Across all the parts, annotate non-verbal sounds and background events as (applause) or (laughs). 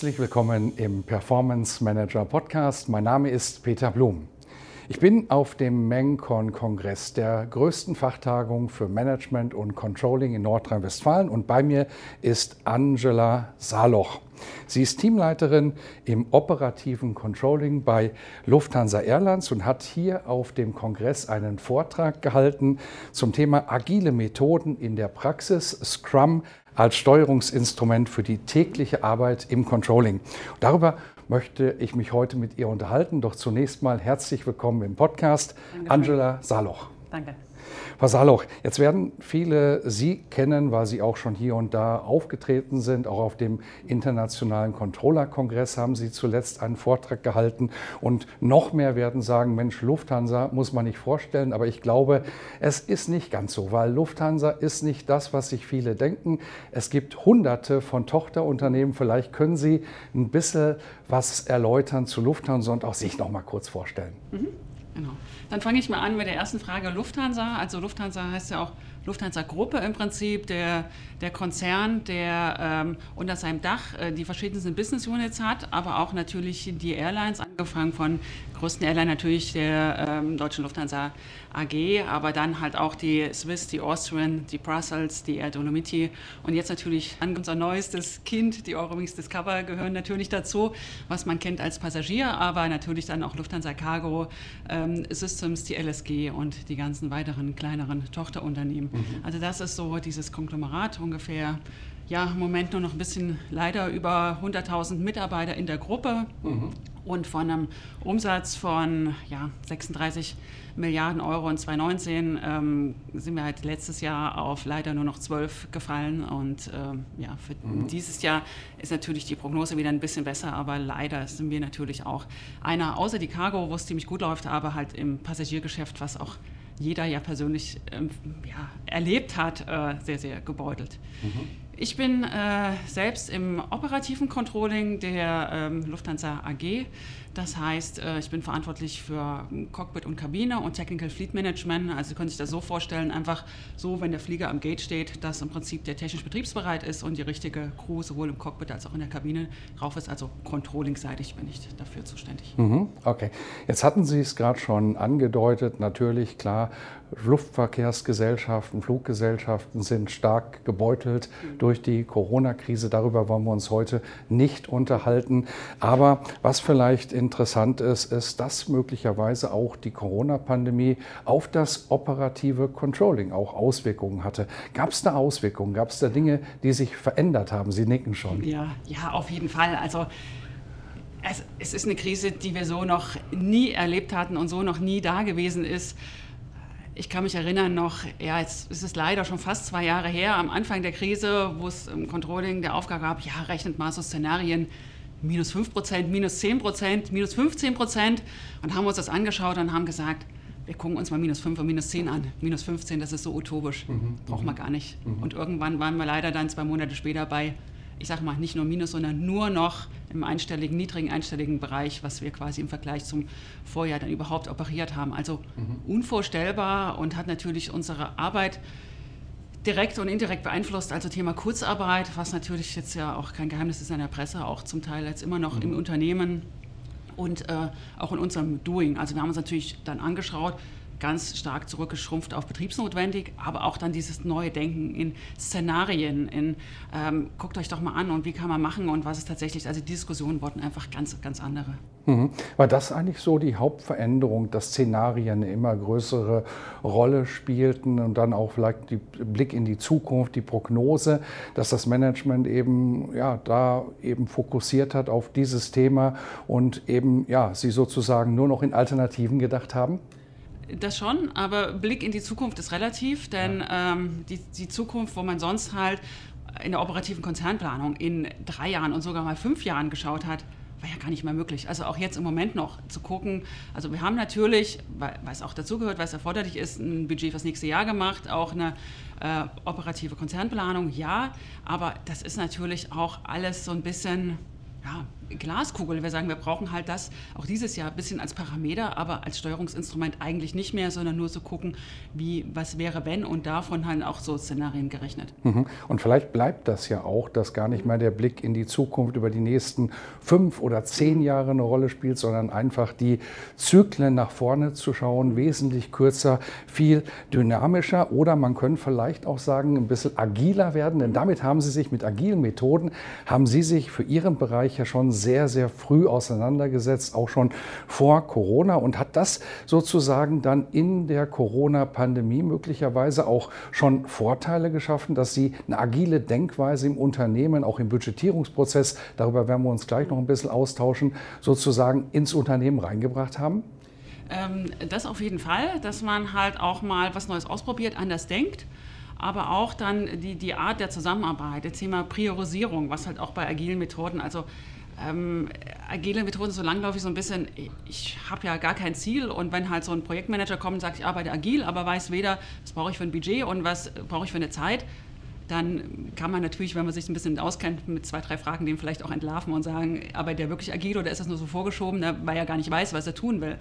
Herzlich willkommen im Performance Manager Podcast. Mein Name ist Peter Blum. Ich bin auf dem MENCON-Kongress, der größten Fachtagung für Management und Controlling in Nordrhein-Westfalen. Und bei mir ist Angela Saloch. Sie ist Teamleiterin im operativen Controlling bei Lufthansa Airlines und hat hier auf dem Kongress einen Vortrag gehalten zum Thema agile Methoden in der Praxis, Scrum als Steuerungsinstrument für die tägliche Arbeit im Controlling. darüber möchte ich mich heute mit ihr unterhalten. Doch zunächst mal herzlich willkommen im Podcast, Dankeschön. Angela Saloch. Danke. Frau Saloch, jetzt werden viele Sie kennen, weil Sie auch schon hier und da aufgetreten sind. Auch auf dem Internationalen Controller-Kongress haben Sie zuletzt einen Vortrag gehalten. Und noch mehr werden sagen, Mensch, Lufthansa muss man nicht vorstellen. Aber ich glaube, es ist nicht ganz so, weil Lufthansa ist nicht das, was sich viele denken. Es gibt hunderte von Tochterunternehmen. Vielleicht können Sie ein bisschen was erläutern zu Lufthansa und auch sich noch mal kurz vorstellen. Mhm. Genau. Dann fange ich mal an mit der ersten Frage Lufthansa. Also Lufthansa heißt ja auch Lufthansa-Gruppe im Prinzip, der, der Konzern, der ähm, unter seinem Dach äh, die verschiedensten Business Units hat, aber auch natürlich die Airlines, angefangen von größten Airline natürlich der ähm, Deutschen Lufthansa AG, aber dann halt auch die Swiss, die Austrian, die Brussels, die Air Dolomiti und jetzt natürlich unser neuestes Kind, die Eurowings Discover, gehören natürlich dazu, was man kennt als Passagier, aber natürlich dann auch Lufthansa Cargo ähm, Systems, die LSG und die ganzen weiteren kleineren Tochterunternehmen. Mhm. Also das ist so dieses Konglomerat ungefähr ja, im Moment nur noch ein bisschen leider über 100.000 Mitarbeiter in der Gruppe mhm. und von einem Umsatz von ja, 36 Milliarden Euro in 2019 ähm, sind wir halt letztes Jahr auf leider nur noch 12 gefallen und ähm, ja, für mhm. dieses Jahr ist natürlich die Prognose wieder ein bisschen besser, aber leider sind wir natürlich auch einer, außer die Cargo, wo es ziemlich gut läuft, aber halt im Passagiergeschäft, was auch jeder ja persönlich ähm, ja, erlebt hat, äh, sehr, sehr gebeutelt. Mhm. Ich bin äh, selbst im operativen Controlling der ähm, Lufthansa AG das heißt, äh, ich bin verantwortlich für Cockpit und Kabine und Technical Fleet Management. Also Sie können sich das so vorstellen, einfach so, wenn der Flieger am Gate steht, dass im Prinzip der technisch betriebsbereit ist und die richtige Crew sowohl im Cockpit als auch in der Kabine drauf ist. Also Controlling-seitig bin ich dafür zuständig. Mhm, okay. Jetzt hatten Sie es gerade schon angedeutet. Natürlich, klar, Luftverkehrsgesellschaften, Fluggesellschaften sind stark gebeutelt mhm. durch die Corona-Krise. Darüber wollen wir uns heute nicht unterhalten. Aber was vielleicht interessant ist, ist, dass möglicherweise auch die Corona-Pandemie auf das operative Controlling auch Auswirkungen hatte. Gab es da Auswirkungen? Gab es da Dinge, die sich verändert haben? Sie nicken schon. Ja, ja, auf jeden Fall. Also es, es ist eine Krise, die wir so noch nie erlebt hatten und so noch nie da gewesen ist. Ich kann mich erinnern noch, ja, jetzt ist es leider schon fast zwei Jahre her, am Anfang der Krise, wo es im Controlling der Aufgabe gab, ja, rechnet mal so Szenarien minus 5 Prozent, minus 10 Prozent, minus 15 Prozent und haben uns das angeschaut und haben gesagt, wir gucken uns mal minus 5 und minus 10 an. Minus 15, das ist so utopisch, mhm. braucht man mhm. gar nicht. Mhm. Und irgendwann waren wir leider dann zwei Monate später bei, ich sage mal, nicht nur minus, sondern nur noch im einstelligen, niedrigen einstelligen Bereich, was wir quasi im Vergleich zum Vorjahr dann überhaupt operiert haben. Also mhm. unvorstellbar und hat natürlich unsere Arbeit direkt und indirekt beeinflusst. Also Thema Kurzarbeit, was natürlich jetzt ja auch kein Geheimnis ist in der Presse, auch zum Teil jetzt immer noch mhm. im Unternehmen und äh, auch in unserem Doing. Also wir haben uns natürlich dann angeschaut, ganz stark zurückgeschrumpft auf betriebsnotwendig, aber auch dann dieses neue Denken in Szenarien, in ähm, guckt euch doch mal an und wie kann man machen und was ist tatsächlich, also die Diskussionen wurden einfach ganz, ganz andere. Mhm. War das eigentlich so die Hauptveränderung, dass Szenarien eine immer größere Rolle spielten und dann auch vielleicht der Blick in die Zukunft, die Prognose, dass das Management eben ja, da eben fokussiert hat auf dieses Thema und eben ja, sie sozusagen nur noch in Alternativen gedacht haben? Das schon, aber Blick in die Zukunft ist relativ, denn ja. ähm, die, die Zukunft, wo man sonst halt in der operativen Konzernplanung in drei Jahren und sogar mal fünf Jahren geschaut hat, war ja gar nicht mehr möglich. Also auch jetzt im Moment noch zu gucken. Also wir haben natürlich, weil es auch dazugehört, weil es erforderlich ist, ein Budget fürs nächste Jahr gemacht, auch eine äh, operative Konzernplanung, ja. Aber das ist natürlich auch alles so ein bisschen ja, Glaskugel. Wir sagen, wir brauchen halt das auch dieses Jahr ein bisschen als Parameter, aber als Steuerungsinstrument eigentlich nicht mehr, sondern nur zu so gucken, wie, was wäre wenn und davon halt auch so Szenarien gerechnet. Mhm. Und vielleicht bleibt das ja auch, dass gar nicht mehr der Blick in die Zukunft über die nächsten fünf oder zehn Jahre eine Rolle spielt, sondern einfach die Zyklen nach vorne zu schauen, wesentlich kürzer, viel dynamischer oder man könnte vielleicht auch sagen, ein bisschen agiler werden, denn damit haben Sie sich mit agilen Methoden, haben Sie sich für Ihren Bereich ja schon sehr, sehr früh auseinandergesetzt, auch schon vor Corona und hat das sozusagen dann in der Corona-Pandemie möglicherweise auch schon Vorteile geschaffen, dass Sie eine agile Denkweise im Unternehmen, auch im Budgetierungsprozess, darüber werden wir uns gleich noch ein bisschen austauschen, sozusagen ins Unternehmen reingebracht haben? Ähm, das auf jeden Fall, dass man halt auch mal was Neues ausprobiert, anders denkt aber auch dann die, die Art der Zusammenarbeit, das Thema Priorisierung, was halt auch bei agilen Methoden, also ähm, agile Methoden so langläufig so ein bisschen, ich habe ja gar kein Ziel und wenn halt so ein Projektmanager kommt und sagt, ich arbeite agil, aber weiß weder, was brauche ich für ein Budget und was brauche ich für eine Zeit, dann kann man natürlich, wenn man sich ein bisschen auskennt, mit zwei, drei Fragen den vielleicht auch entlarven und sagen, arbeitet der wirklich agil oder ist das nur so vorgeschoben, ne, weil er gar nicht weiß, was er tun will.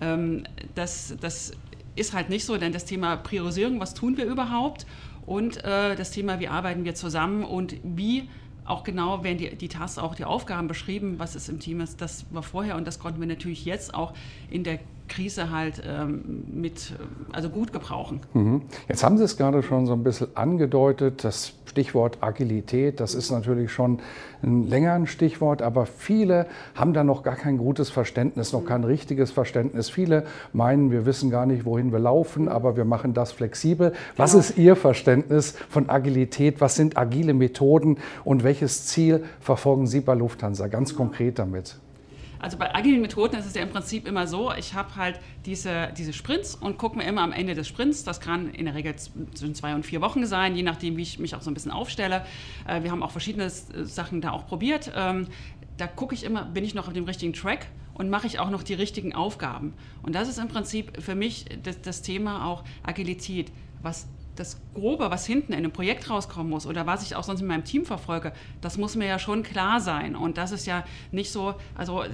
Ähm, das, das ist halt nicht so, denn das Thema Priorisierung, was tun wir überhaupt und äh, das Thema, wie arbeiten wir zusammen und wie auch genau werden die, die Tasks, auch die Aufgaben beschrieben, was es im Team ist. Das war vorher und das konnten wir natürlich jetzt auch in der Krise halt ähm, mit, also gut gebrauchen. Mhm. Jetzt haben Sie es gerade schon so ein bisschen angedeutet, das Stichwort Agilität, das ist natürlich schon ein längeres Stichwort, aber viele haben da noch gar kein gutes Verständnis, noch kein richtiges Verständnis. Viele meinen, wir wissen gar nicht, wohin wir laufen, aber wir machen das flexibel. Was genau. ist Ihr Verständnis von Agilität? Was sind agile Methoden und welches Ziel verfolgen Sie bei Lufthansa ganz konkret damit? Also bei agilen Methoden ist es ja im Prinzip immer so, ich habe halt diese, diese Sprints und gucke mir immer am Ende des Sprints, das kann in der Regel zwischen zwei und vier Wochen sein, je nachdem, wie ich mich auch so ein bisschen aufstelle. Äh, wir haben auch verschiedene Sachen da auch probiert. Ähm, da gucke ich immer, bin ich noch auf dem richtigen Track und mache ich auch noch die richtigen Aufgaben. Und das ist im Prinzip für mich das, das Thema auch Agilität. Was das Grobe, was hinten in einem Projekt rauskommen muss oder was ich auch sonst in meinem Team verfolge, das muss mir ja schon klar sein. Und das ist ja nicht so, also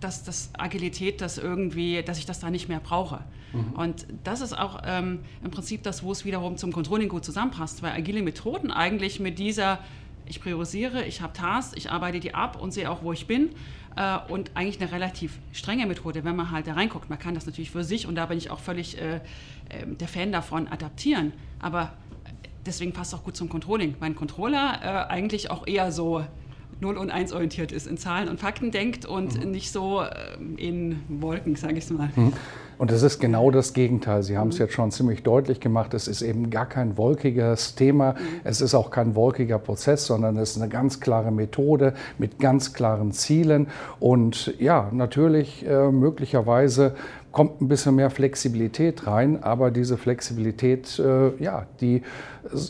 dass das Agilität, das irgendwie, dass ich das da nicht mehr brauche. Mhm. Und das ist auch ähm, im Prinzip das, wo es wiederum zum Controlling gut zusammenpasst, weil agile Methoden eigentlich mit dieser ich priorisiere, ich habe Tasks, ich arbeite die ab und sehe auch, wo ich bin. Äh, und eigentlich eine relativ strenge Methode, wenn man halt da reinguckt. Man kann das natürlich für sich, und da bin ich auch völlig äh, ähm, der Fan davon, adaptieren. Aber deswegen passt es auch gut zum Controlling. Mein Controller äh, eigentlich auch eher so 0 und 1 orientiert ist, in Zahlen und Fakten denkt und mhm. nicht so ähm, in Wolken, sage ich mal. Mhm. Und es ist genau das Gegenteil. Sie haben es mhm. jetzt schon ziemlich deutlich gemacht. Es ist eben gar kein wolkiges Thema. Mhm. Es ist auch kein wolkiger Prozess, sondern es ist eine ganz klare Methode mit ganz klaren Zielen. Und ja, natürlich äh, möglicherweise kommt ein bisschen mehr Flexibilität rein, aber diese Flexibilität, äh, ja, die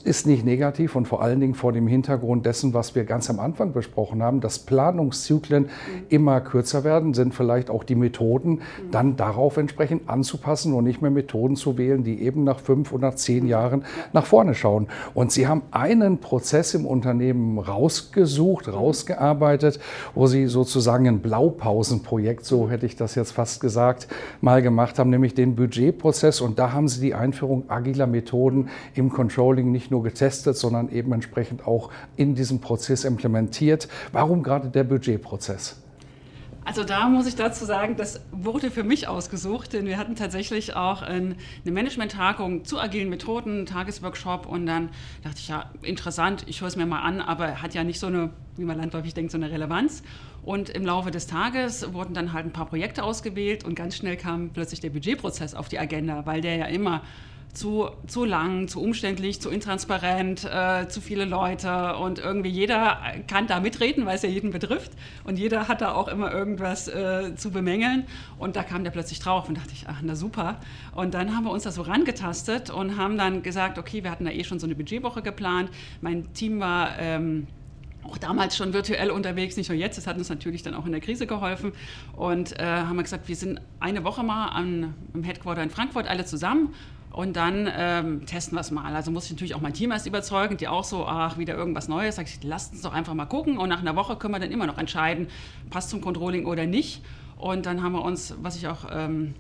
ist nicht negativ und vor allen Dingen vor dem Hintergrund dessen, was wir ganz am Anfang besprochen haben, dass Planungszyklen mhm. immer kürzer werden, sind vielleicht auch die Methoden mhm. dann darauf entsprechend anzupassen und nicht mehr Methoden zu wählen, die eben nach fünf oder zehn mhm. Jahren nach vorne schauen. Und Sie haben einen Prozess im Unternehmen rausgesucht, mhm. rausgearbeitet, wo Sie sozusagen ein Blaupausenprojekt, so hätte ich das jetzt fast gesagt, mal gemacht haben, nämlich den Budgetprozess. Und da haben Sie die Einführung agiler Methoden im Controlling nicht nur getestet, sondern eben entsprechend auch in diesem Prozess implementiert. Warum gerade der Budgetprozess? Also da muss ich dazu sagen, das wurde für mich ausgesucht, denn wir hatten tatsächlich auch eine Management-Tagung zu agilen Methoden, Tagesworkshop und dann dachte ich, ja, interessant, ich höre es mir mal an, aber hat ja nicht so eine, wie man landläufig denkt, so eine Relevanz. Und im Laufe des Tages wurden dann halt ein paar Projekte ausgewählt und ganz schnell kam plötzlich der Budgetprozess auf die Agenda, weil der ja immer zu, zu lang, zu umständlich, zu intransparent, äh, zu viele Leute und irgendwie jeder kann da mitreden, weil es ja jeden betrifft und jeder hat da auch immer irgendwas äh, zu bemängeln und da kam der plötzlich drauf und dachte ich, ach na super und dann haben wir uns da so rangetastet und haben dann gesagt, okay, wir hatten da eh schon so eine Budgetwoche geplant, mein Team war... Ähm, auch damals schon virtuell unterwegs, nicht nur jetzt. Das hat uns natürlich dann auch in der Krise geholfen. Und äh, haben wir gesagt, wir sind eine Woche mal am, im Headquarter in Frankfurt alle zusammen und dann ähm, testen wir es mal. Also muss ich natürlich auch mein Team erst überzeugen, die auch so, ach, wieder irgendwas Neues. Sag ich, lasst uns doch einfach mal gucken. Und nach einer Woche können wir dann immer noch entscheiden, passt zum Controlling oder nicht. Und dann haben wir uns, was ich auch, ähm,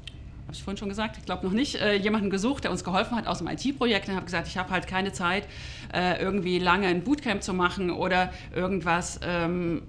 habe ich vorhin schon gesagt, ich glaube noch nicht, äh, jemanden gesucht, der uns geholfen hat aus dem IT-Projekt. Und habe gesagt, ich habe halt keine Zeit, äh, irgendwie lange ein Bootcamp zu machen oder irgendwas ähm,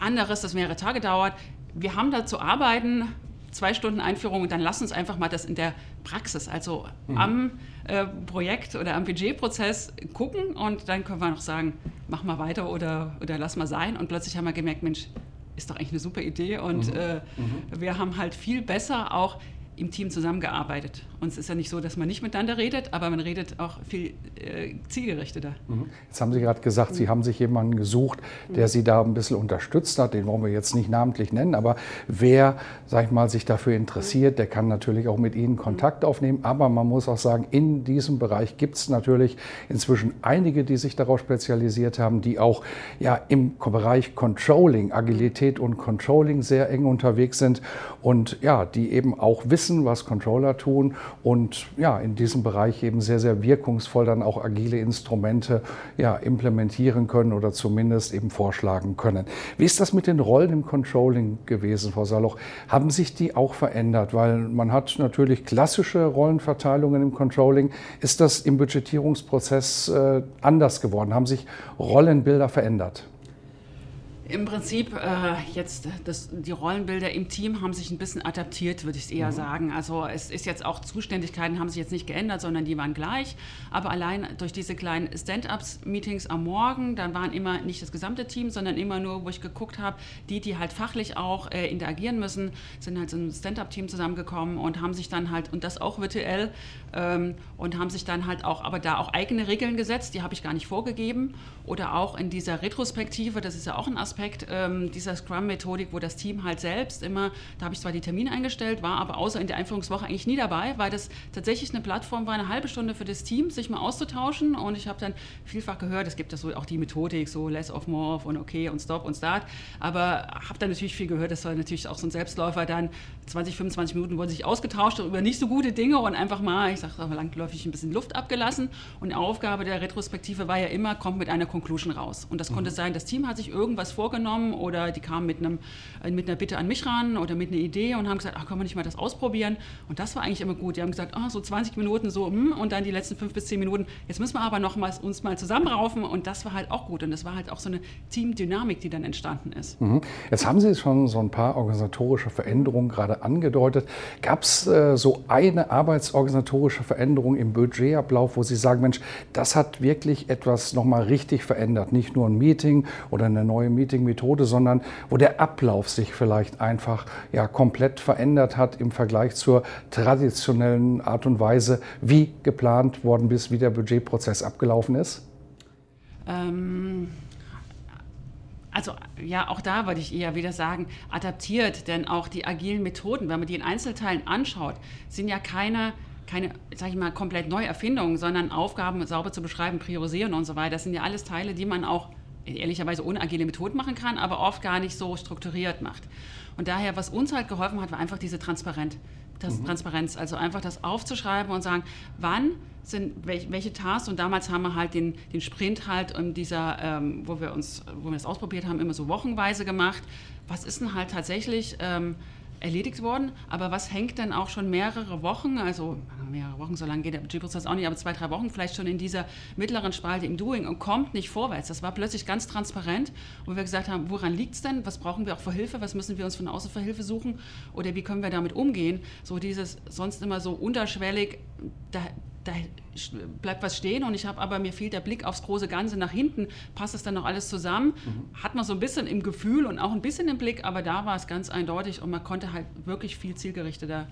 anderes, das mehrere Tage dauert. Wir haben da zu arbeiten, zwei Stunden Einführung und dann lass uns einfach mal das in der Praxis, also mhm. am äh, Projekt oder am Budgetprozess gucken und dann können wir noch sagen, mach mal weiter oder, oder lass mal sein. Und plötzlich haben wir gemerkt, Mensch, ist doch eigentlich eine super Idee und mhm. Äh, mhm. wir haben halt viel besser auch im Team zusammengearbeitet. Und es ist ja nicht so, dass man nicht miteinander redet, aber man redet auch viel äh, zielgerichteter. Mhm. Jetzt haben Sie gerade gesagt, Sie haben sich jemanden gesucht, der Sie da ein bisschen unterstützt hat. Den wollen wir jetzt nicht namentlich nennen, aber wer, sag ich mal, sich dafür interessiert, der kann natürlich auch mit Ihnen Kontakt aufnehmen. Aber man muss auch sagen, in diesem Bereich gibt es natürlich inzwischen einige, die sich darauf spezialisiert haben, die auch ja, im Bereich Controlling, Agilität und Controlling sehr eng unterwegs sind und ja, die eben auch wissen, wissen, was Controller tun und ja, in diesem Bereich eben sehr, sehr wirkungsvoll dann auch agile Instrumente ja, implementieren können oder zumindest eben vorschlagen können. Wie ist das mit den Rollen im Controlling gewesen, Frau Saloch? Haben sich die auch verändert? Weil man hat natürlich klassische Rollenverteilungen im Controlling. Ist das im Budgetierungsprozess äh, anders geworden? Haben sich Rollenbilder verändert? Im Prinzip äh, jetzt das, die Rollenbilder im Team haben sich ein bisschen adaptiert, würde ich eher mhm. sagen. Also es ist jetzt auch Zuständigkeiten haben sich jetzt nicht geändert, sondern die waren gleich. Aber allein durch diese kleinen Stand-ups-Meetings am Morgen, dann waren immer nicht das gesamte Team, sondern immer nur, wo ich geguckt habe, die, die halt fachlich auch äh, interagieren müssen, sind halt so ein Stand-up-Team zusammengekommen und haben sich dann halt und das auch virtuell ähm, und haben sich dann halt auch, aber da auch eigene Regeln gesetzt. Die habe ich gar nicht vorgegeben oder auch in dieser Retrospektive. Das ist ja auch ein Aspekt Aspekt ähm, dieser Scrum-Methodik, wo das Team halt selbst immer, da habe ich zwar die Termine eingestellt, war aber außer in der Einführungswoche eigentlich nie dabei, weil das tatsächlich eine Plattform war, eine halbe Stunde für das Team, sich mal auszutauschen. Und ich habe dann vielfach gehört, es gibt das so auch die Methodik, so less of more of und okay und stop und start. Aber habe dann natürlich viel gehört, das war natürlich auch so ein Selbstläufer dann 20, 25 Minuten wurden sich ausgetauscht über nicht so gute Dinge und einfach mal, ich sage langläufig ein bisschen Luft abgelassen. Und die Aufgabe der Retrospektive war ja immer, kommt mit einer Conclusion raus. Und das mhm. konnte sein, das Team hat sich irgendwas vorgenommen vorgenommen oder die kamen mit, einem, äh, mit einer Bitte an mich ran oder mit einer Idee und haben gesagt, ach, können wir nicht mal das ausprobieren? Und das war eigentlich immer gut. Die haben gesagt, oh, so 20 Minuten so hm, und dann die letzten fünf bis zehn Minuten. Jetzt müssen wir aber noch mal, uns mal zusammenraufen und das war halt auch gut. Und das war halt auch so eine Teamdynamik, die dann entstanden ist. Mhm. Jetzt haben Sie schon so ein paar organisatorische Veränderungen gerade angedeutet. Gab es äh, so eine arbeitsorganisatorische Veränderung im Budgetablauf, wo Sie sagen, Mensch, das hat wirklich etwas nochmal richtig verändert? Nicht nur ein Meeting oder eine neue Meeting Methode, sondern wo der Ablauf sich vielleicht einfach ja, komplett verändert hat im Vergleich zur traditionellen Art und Weise, wie geplant worden bis wie der Budgetprozess abgelaufen ist? Ähm also ja, auch da würde ich eher wieder sagen, adaptiert, denn auch die agilen Methoden, wenn man die in Einzelteilen anschaut, sind ja keine, keine, sag ich mal, komplett Neuerfindungen, sondern Aufgaben sauber zu beschreiben, priorisieren und so weiter. Das sind ja alles Teile, die man auch ehrlicherweise ohne agile Methoden machen kann, aber oft gar nicht so strukturiert macht. Und daher, was uns halt geholfen hat, war einfach diese Transparenz. Mhm. Transparenz, also einfach das aufzuschreiben und sagen, wann sind welche Tasks und damals haben wir halt den, den Sprint halt in dieser, ähm, wo wir uns, wo wir das ausprobiert haben, immer so wochenweise gemacht. Was ist denn halt tatsächlich ähm, erledigt worden. Aber was hängt dann auch schon mehrere Wochen, also mehrere Wochen, so lange geht der Budgetprozess auch nicht, aber zwei, drei Wochen vielleicht schon in dieser mittleren Spalte im Doing und kommt nicht vorwärts. Das war plötzlich ganz transparent, wo wir gesagt haben, woran liegt es denn? Was brauchen wir auch für Hilfe? Was müssen wir uns von außen für Hilfe suchen? Oder wie können wir damit umgehen? So dieses sonst immer so unterschwellig, da, da bleibt was stehen und ich habe aber mir fehlt der Blick aufs große Ganze nach hinten. Passt das dann noch alles zusammen? Mhm. Hat man so ein bisschen im Gefühl und auch ein bisschen im Blick, aber da war es ganz eindeutig und man konnte halt wirklich viel zielgerichteter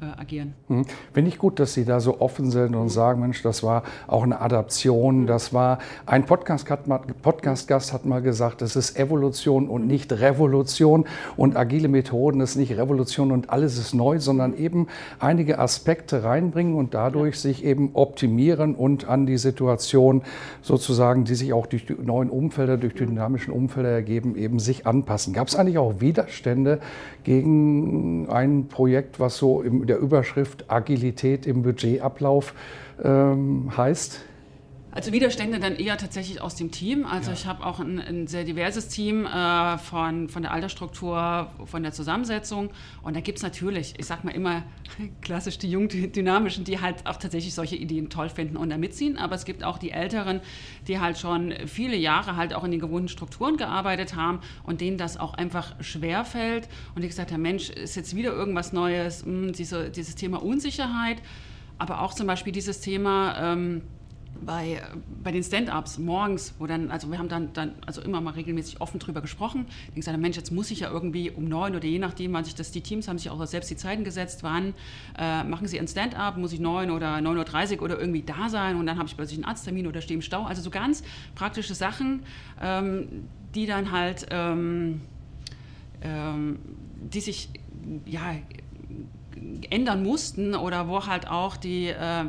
äh, agieren. Hm. Finde ich gut, dass Sie da so offen sind und sagen, Mensch, das war auch eine Adaption, das war, ein Podcast-Gast hat, Podcast hat mal gesagt, es ist Evolution und nicht Revolution und agile Methoden ist nicht Revolution und alles ist neu, sondern eben einige Aspekte reinbringen und dadurch ja. sich eben optimieren und an die Situation sozusagen, die sich auch durch die neuen Umfelder, durch die dynamischen Umfelder ergeben, eben sich anpassen. Gab es eigentlich auch Widerstände gegen ein Projekt, was so in der Überschrift Agilität im Budgetablauf ähm, heißt? Also Widerstände dann eher tatsächlich aus dem Team. Also ja. ich habe auch ein, ein, sehr diverses Team äh, von, von der Altersstruktur, von der Zusammensetzung. Und da gibt es natürlich, ich sage mal immer (laughs) klassisch die Jungdynamischen, die halt auch tatsächlich solche Ideen toll finden und da mitziehen. Aber es gibt auch die Älteren, die halt schon viele Jahre halt auch in den gewohnten Strukturen gearbeitet haben und denen das auch einfach schwer fällt. Und die gesagt haben, Mensch, ist jetzt wieder irgendwas Neues, hm, diese, dieses Thema Unsicherheit. Aber auch zum Beispiel dieses Thema... Ähm, bei, bei den Stand-ups morgens, wo dann, also wir haben dann, dann also immer mal regelmäßig offen drüber gesprochen. Ich gesagt, Mensch, jetzt muss ich ja irgendwie um neun oder je nachdem, wann sich das, die Teams haben sich auch selbst die Zeiten gesetzt, wann äh, machen sie ein Stand-up, muss ich neun oder 9.30 Uhr oder irgendwie da sein und dann habe ich plötzlich einen Arzttermin oder stehe im Stau. Also so ganz praktische Sachen, ähm, die dann halt, ähm, ähm, die sich, ja, ändern mussten oder wo halt auch die, äh,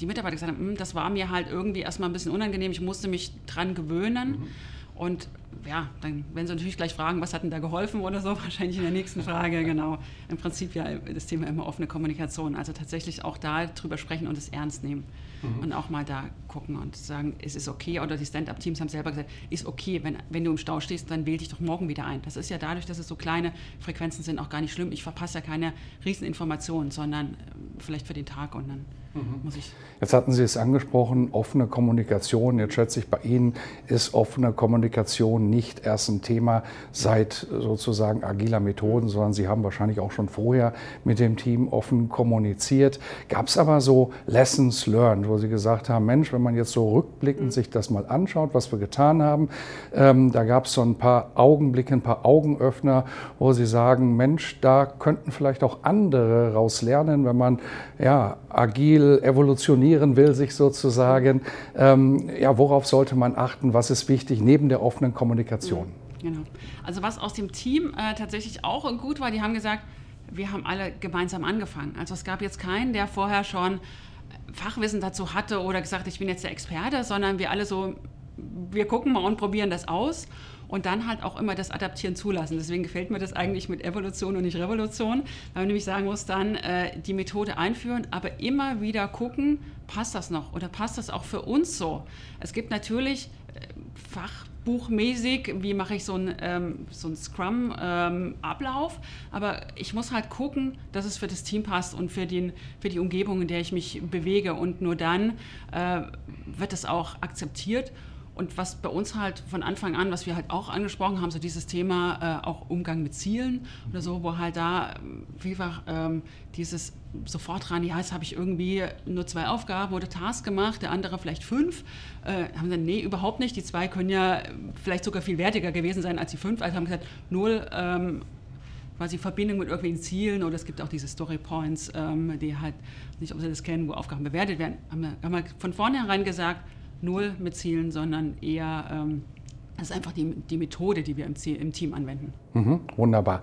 die Mitarbeiter gesagt haben, hm, das war mir halt irgendwie erstmal ein bisschen unangenehm, ich musste mich dran gewöhnen. Mhm. Und ja, dann werden Sie natürlich gleich fragen, was hat denn da geholfen oder so, (laughs) wahrscheinlich in der nächsten Frage, genau. Im Prinzip ja das Thema immer offene Kommunikation, also tatsächlich auch da drüber sprechen und es ernst nehmen mhm. und auch mal da gucken und sagen, es ist okay, oder die Stand-Up-Teams haben selber gesagt, ist okay, wenn, wenn du im Stau stehst, dann wähl dich doch morgen wieder ein. Das ist ja dadurch, dass es so kleine Frequenzen sind, auch gar nicht schlimm. Ich verpasse ja keine Rieseninformationen, sondern äh, vielleicht für den Tag und dann Mhm. Jetzt hatten Sie es angesprochen, offene Kommunikation. Jetzt schätze ich, bei Ihnen ist offene Kommunikation nicht erst ein Thema seit sozusagen agiler Methoden, sondern Sie haben wahrscheinlich auch schon vorher mit dem Team offen kommuniziert. Gab es aber so Lessons learned, wo Sie gesagt haben, Mensch, wenn man jetzt so rückblickend mhm. sich das mal anschaut, was wir getan haben, ähm, da gab es so ein paar Augenblicke, ein paar Augenöffner, wo Sie sagen, Mensch, da könnten vielleicht auch andere raus lernen, wenn man ja agil evolutionieren will, sich sozusagen. Ähm, ja, worauf sollte man achten? Was ist wichtig neben der offenen Kommunikation? Genau. Also was aus dem Team äh, tatsächlich auch gut war, die haben gesagt, wir haben alle gemeinsam angefangen. Also es gab jetzt keinen, der vorher schon Fachwissen dazu hatte oder gesagt, ich bin jetzt der Experte, sondern wir alle so, wir gucken mal und probieren das aus und dann halt auch immer das Adaptieren zulassen. Deswegen gefällt mir das eigentlich mit Evolution und nicht Revolution, weil man nämlich sagen muss, dann äh, die Methode einführen, aber immer wieder gucken, passt das noch oder passt das auch für uns so? Es gibt natürlich äh, Fachbuchmäßig, wie mache ich so einen ähm, so Scrum-Ablauf. Ähm, aber ich muss halt gucken, dass es für das Team passt und für, den, für die Umgebung, in der ich mich bewege. Und nur dann äh, wird es auch akzeptiert. Und was bei uns halt von Anfang an, was wir halt auch angesprochen haben, so dieses Thema äh, auch Umgang mit Zielen oder so, wo halt da vielfach ähm, dieses sofort dran, ja, jetzt habe ich irgendwie nur zwei Aufgaben oder Tasks gemacht, der andere vielleicht fünf. Äh, haben dann, nee, überhaupt nicht. Die zwei können ja vielleicht sogar viel wertiger gewesen sein als die fünf. Also haben gesagt, null ähm, quasi Verbindung mit irgendwelchen Zielen oder es gibt auch diese Story Points, ähm, die halt, nicht ob Sie das kennen, wo Aufgaben bewertet werden. Haben wir, haben wir von vornherein gesagt, null mit Zielen, sondern eher, ähm, das ist einfach die, die Methode, die wir im, im Team anwenden. Mhm, wunderbar.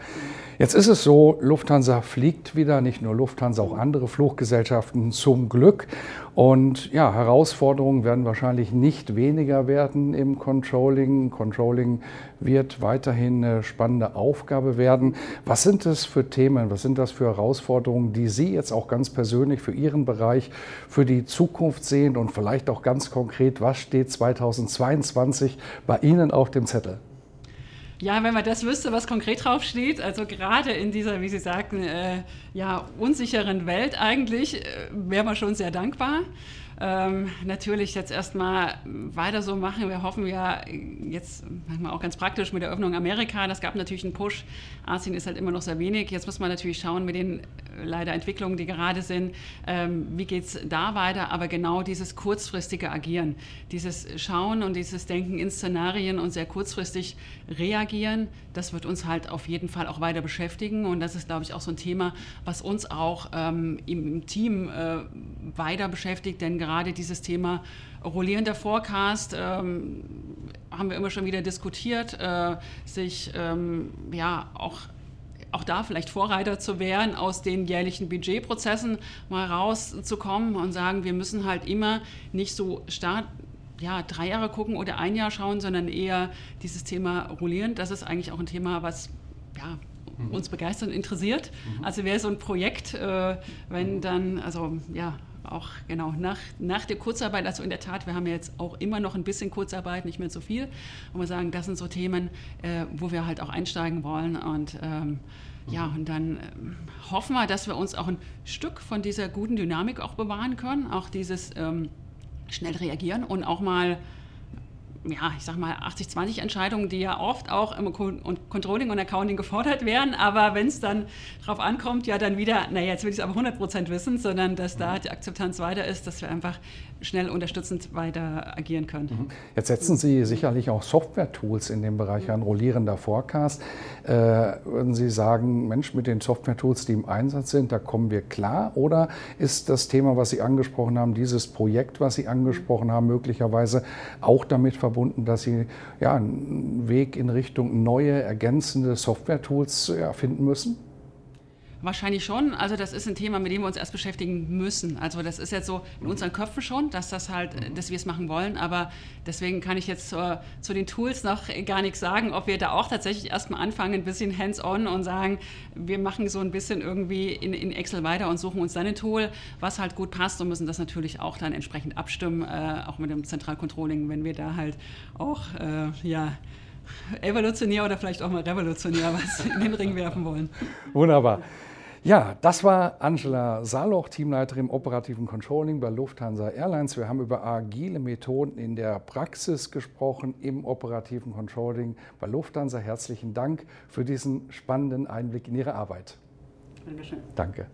Jetzt ist es so, Lufthansa fliegt wieder, nicht nur Lufthansa, auch andere Fluggesellschaften zum Glück. Und ja, Herausforderungen werden wahrscheinlich nicht weniger werden im Controlling. Controlling wird weiterhin eine spannende Aufgabe werden. Was sind das für Themen, was sind das für Herausforderungen, die Sie jetzt auch ganz persönlich für Ihren Bereich, für die Zukunft sehen und vielleicht auch ganz konkret, was steht 2022 bei Ihnen auf dem Zettel? Ja, wenn man das wüsste, was konkret draufsteht, also gerade in dieser, wie Sie sagten, äh, ja, unsicheren Welt eigentlich, äh, wäre man schon sehr dankbar. Ähm, natürlich jetzt erstmal weiter so machen. Wir hoffen ja jetzt manchmal auch ganz praktisch mit der Öffnung Amerika. Das gab natürlich einen Push. Asien ist halt immer noch sehr wenig. Jetzt muss man natürlich schauen mit den leider Entwicklungen, die gerade sind. Ähm, wie geht es da weiter? Aber genau dieses kurzfristige Agieren, dieses Schauen und dieses Denken in Szenarien und sehr kurzfristig reagieren, das wird uns halt auf jeden Fall auch weiter beschäftigen. Und das ist, glaube ich, auch so ein Thema, was uns auch ähm, im Team äh, weiter beschäftigt. Denn gerade dieses Thema rollierender Forecast ähm, haben wir immer schon wieder diskutiert, äh, sich ähm, ja auch auch da vielleicht Vorreiter zu werden, aus den jährlichen Budgetprozessen mal rauszukommen und sagen, wir müssen halt immer nicht so stark ja, drei Jahre gucken oder ein Jahr schauen, sondern eher dieses Thema rollieren. Das ist eigentlich auch ein Thema, was ja, mhm. uns begeistert und interessiert. Mhm. Also wäre so ein Projekt, äh, wenn dann, also ja, auch genau nach, nach der Kurzarbeit, also in der Tat, wir haben ja jetzt auch immer noch ein bisschen Kurzarbeit, nicht mehr so viel. Und wir sagen, das sind so Themen, äh, wo wir halt auch einsteigen wollen. Und ähm, ja, und dann äh, hoffen wir, dass wir uns auch ein Stück von dieser guten Dynamik auch bewahren können, auch dieses ähm, schnell reagieren und auch mal ja, ich sag mal, 80-20-Entscheidungen, die ja oft auch im Controlling und Accounting gefordert werden. Aber wenn es dann darauf ankommt, ja, dann wieder, naja, jetzt will ich es aber 100 Prozent wissen, sondern dass da die Akzeptanz weiter ist, dass wir einfach schnell unterstützend weiter agieren können. Mhm. Jetzt setzen Sie sicherlich auch Software-Tools in dem Bereich an, rollierender Forecast. Äh, würden Sie sagen, Mensch, mit den Software-Tools, die im Einsatz sind, da kommen wir klar? Oder ist das Thema, was Sie angesprochen haben, dieses Projekt, was Sie angesprochen haben, möglicherweise auch damit verbunden? verbunden, dass Sie ja, einen Weg in Richtung neue, ergänzende Software-Tools ja, finden müssen? Wahrscheinlich schon. Also das ist ein Thema, mit dem wir uns erst beschäftigen müssen. Also das ist jetzt so in unseren Köpfen schon, dass das halt, dass wir es machen wollen. Aber deswegen kann ich jetzt zur, zu den Tools noch gar nichts sagen, ob wir da auch tatsächlich erstmal anfangen, ein bisschen hands-on und sagen, wir machen so ein bisschen irgendwie in, in, Excel weiter und suchen uns dann ein Tool, was halt gut passt und müssen das natürlich auch dann entsprechend abstimmen, äh, auch mit dem Zentralcontrolling, wenn wir da halt auch, äh, ja, evolutionär oder vielleicht auch mal revolutionär was in den Ring werfen wollen. Wunderbar. Ja, das war Angela Saloch, Teamleiterin im operativen Controlling bei Lufthansa Airlines. Wir haben über agile Methoden in der Praxis gesprochen im operativen Controlling bei Lufthansa. Herzlichen Dank für diesen spannenden Einblick in Ihre Arbeit. Dankeschön. Danke.